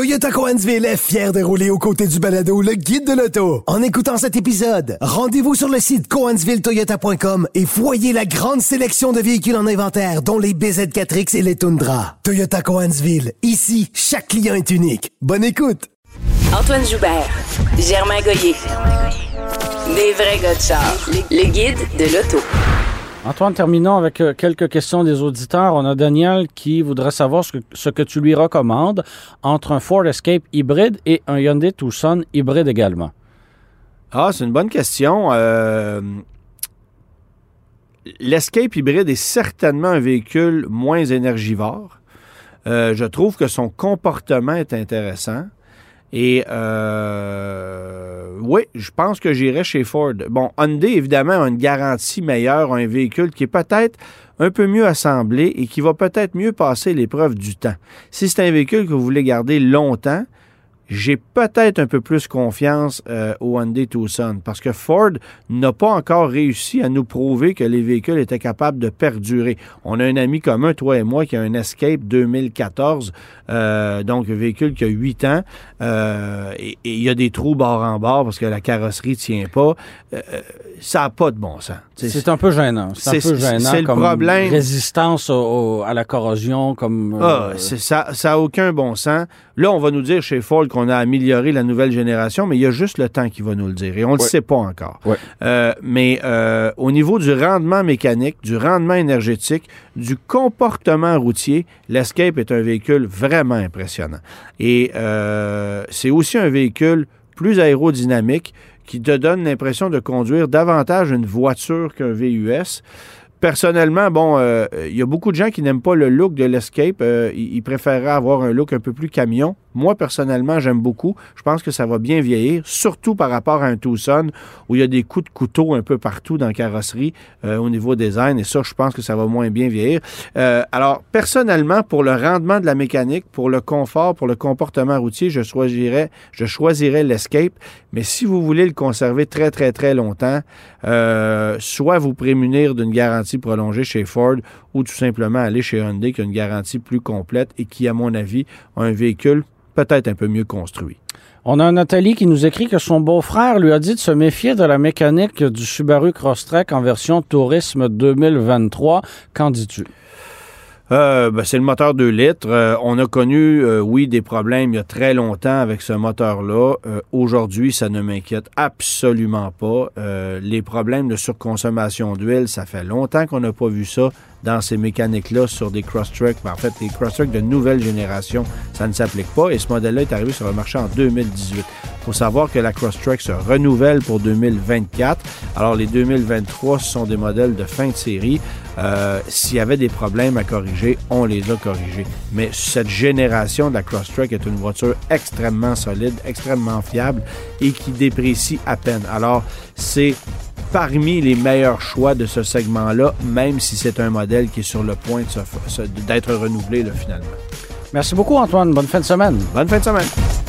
Toyota Coansville est fier de rouler aux côtés du balado le guide de l'auto. En écoutant cet épisode, rendez-vous sur le site coansvilletoyota.com et voyez la grande sélection de véhicules en inventaire, dont les BZ4X et les Tundra. Toyota Coansville, ici, chaque client est unique. Bonne écoute! Antoine Joubert, Germain Goyer. Des vrais gars. Le guide de l'auto. Antoine, terminons avec euh, quelques questions des auditeurs. On a Daniel qui voudrait savoir ce que, tu lui recommandes entre un Ford Escape hybride et un Hyundai Tucson hybride également. Ah, c'est une bonne question. Euh, L'Escape hybride est certainement un véhicule moins énergivore. Euh, je trouve que son comportement est intéressant. Et oui, je pense que j'irai chez Ford. Bon, Hyundai, évidemment, a une garantie meilleure, un véhicule qui est peut-être un peu mieux assemblé et qui va peut-être mieux passer l'épreuve du temps. Si c'est un véhicule que vous voulez garder longtemps, j'ai peut-être un peu plus confiance euh, au Hyundai Tucson parce que Ford n'a pas encore réussi à nous prouver que les véhicules étaient capables de perdurer. On a un ami commun, toi et moi, qui a un Escape 2014, euh, donc un véhicule qui a 8 ans, euh, et il y a des trous bord en bord parce que la carrosserie tient pas. Ça n'a pas de bon sens. C'est un peu gênant. C'est un peu gênant c'est le comme problème. résistance au- au- à la corrosion, comme... Ah, ça n'a aucun bon sens. Là, on va nous dire chez Ford qu'on a amélioré la nouvelle génération, mais il y a juste le temps qui va nous le dire. Et on ne le sait pas encore. Ouais. Euh, mais euh, au niveau du rendement mécanique, du rendement énergétique, du comportement routier, l'Escape est un véhicule vraiment impressionnant. Et euh, c'est aussi un véhicule plus aérodynamique qui te donne l'impression de conduire davantage une voiture qu'un VUS. Personnellement, bon, euh, il y a beaucoup de gens qui n'aiment pas le look de l'Escape. Euh, ils, ils préféreraient avoir un look un peu plus camion. Moi, personnellement, j'aime beaucoup. Je pense que ça va bien vieillir, surtout par rapport à un Tucson où il y a des coups de couteau un peu partout dans la carrosserie euh, au niveau design. Et ça, je pense que ça va moins bien vieillir. Euh, alors, personnellement, pour le rendement de la mécanique, pour le confort, pour le comportement routier, je choisirais, l'Escape. Mais si vous voulez le conserver très, très, très longtemps, euh, soit vous prémunir d'une garantie prolongée chez Ford ou tout simplement aller chez Hyundai qui a une garantie plus complète et qui, à mon avis, a un véhicule peut-être un peu mieux construit. On a un Nathalie qui nous écrit que son beau-frère lui a dit de se méfier de la mécanique du Subaru Crosstrek en version Tourisme 2023. Qu'en dis-tu? Euh, ben, c'est le moteur 2 litres. Euh, on a connu, euh, oui, des problèmes il y a très longtemps avec ce moteur-là. Aujourd'hui, ça ne m'inquiète absolument pas. Les problèmes de surconsommation d'huile, ça fait longtemps qu'on n'a pas vu ça dans ces mécaniques-là sur des Crosstrek. Ben, en fait, les Crosstrek de nouvelle génération, ça ne s'applique pas. Et ce modèle-là est arrivé sur le marché en 2018. Il faut savoir que la Crosstrek se renouvelle pour 2024. Alors, les 2023, ce sont des modèles de fin de série. Euh, S'il y avait des problèmes à corriger, on les a corrigés. Mais cette génération de la Crosstrek est une voiture extrêmement solide, extrêmement fiable et qui déprécie à peine. Alors, c'est parmi les meilleurs choix de ce segment-là, même si c'est un modèle qui est sur le point d'être renouvelé là, finalement. Merci beaucoup, Antoine. Bonne fin de semaine. Bonne fin de semaine.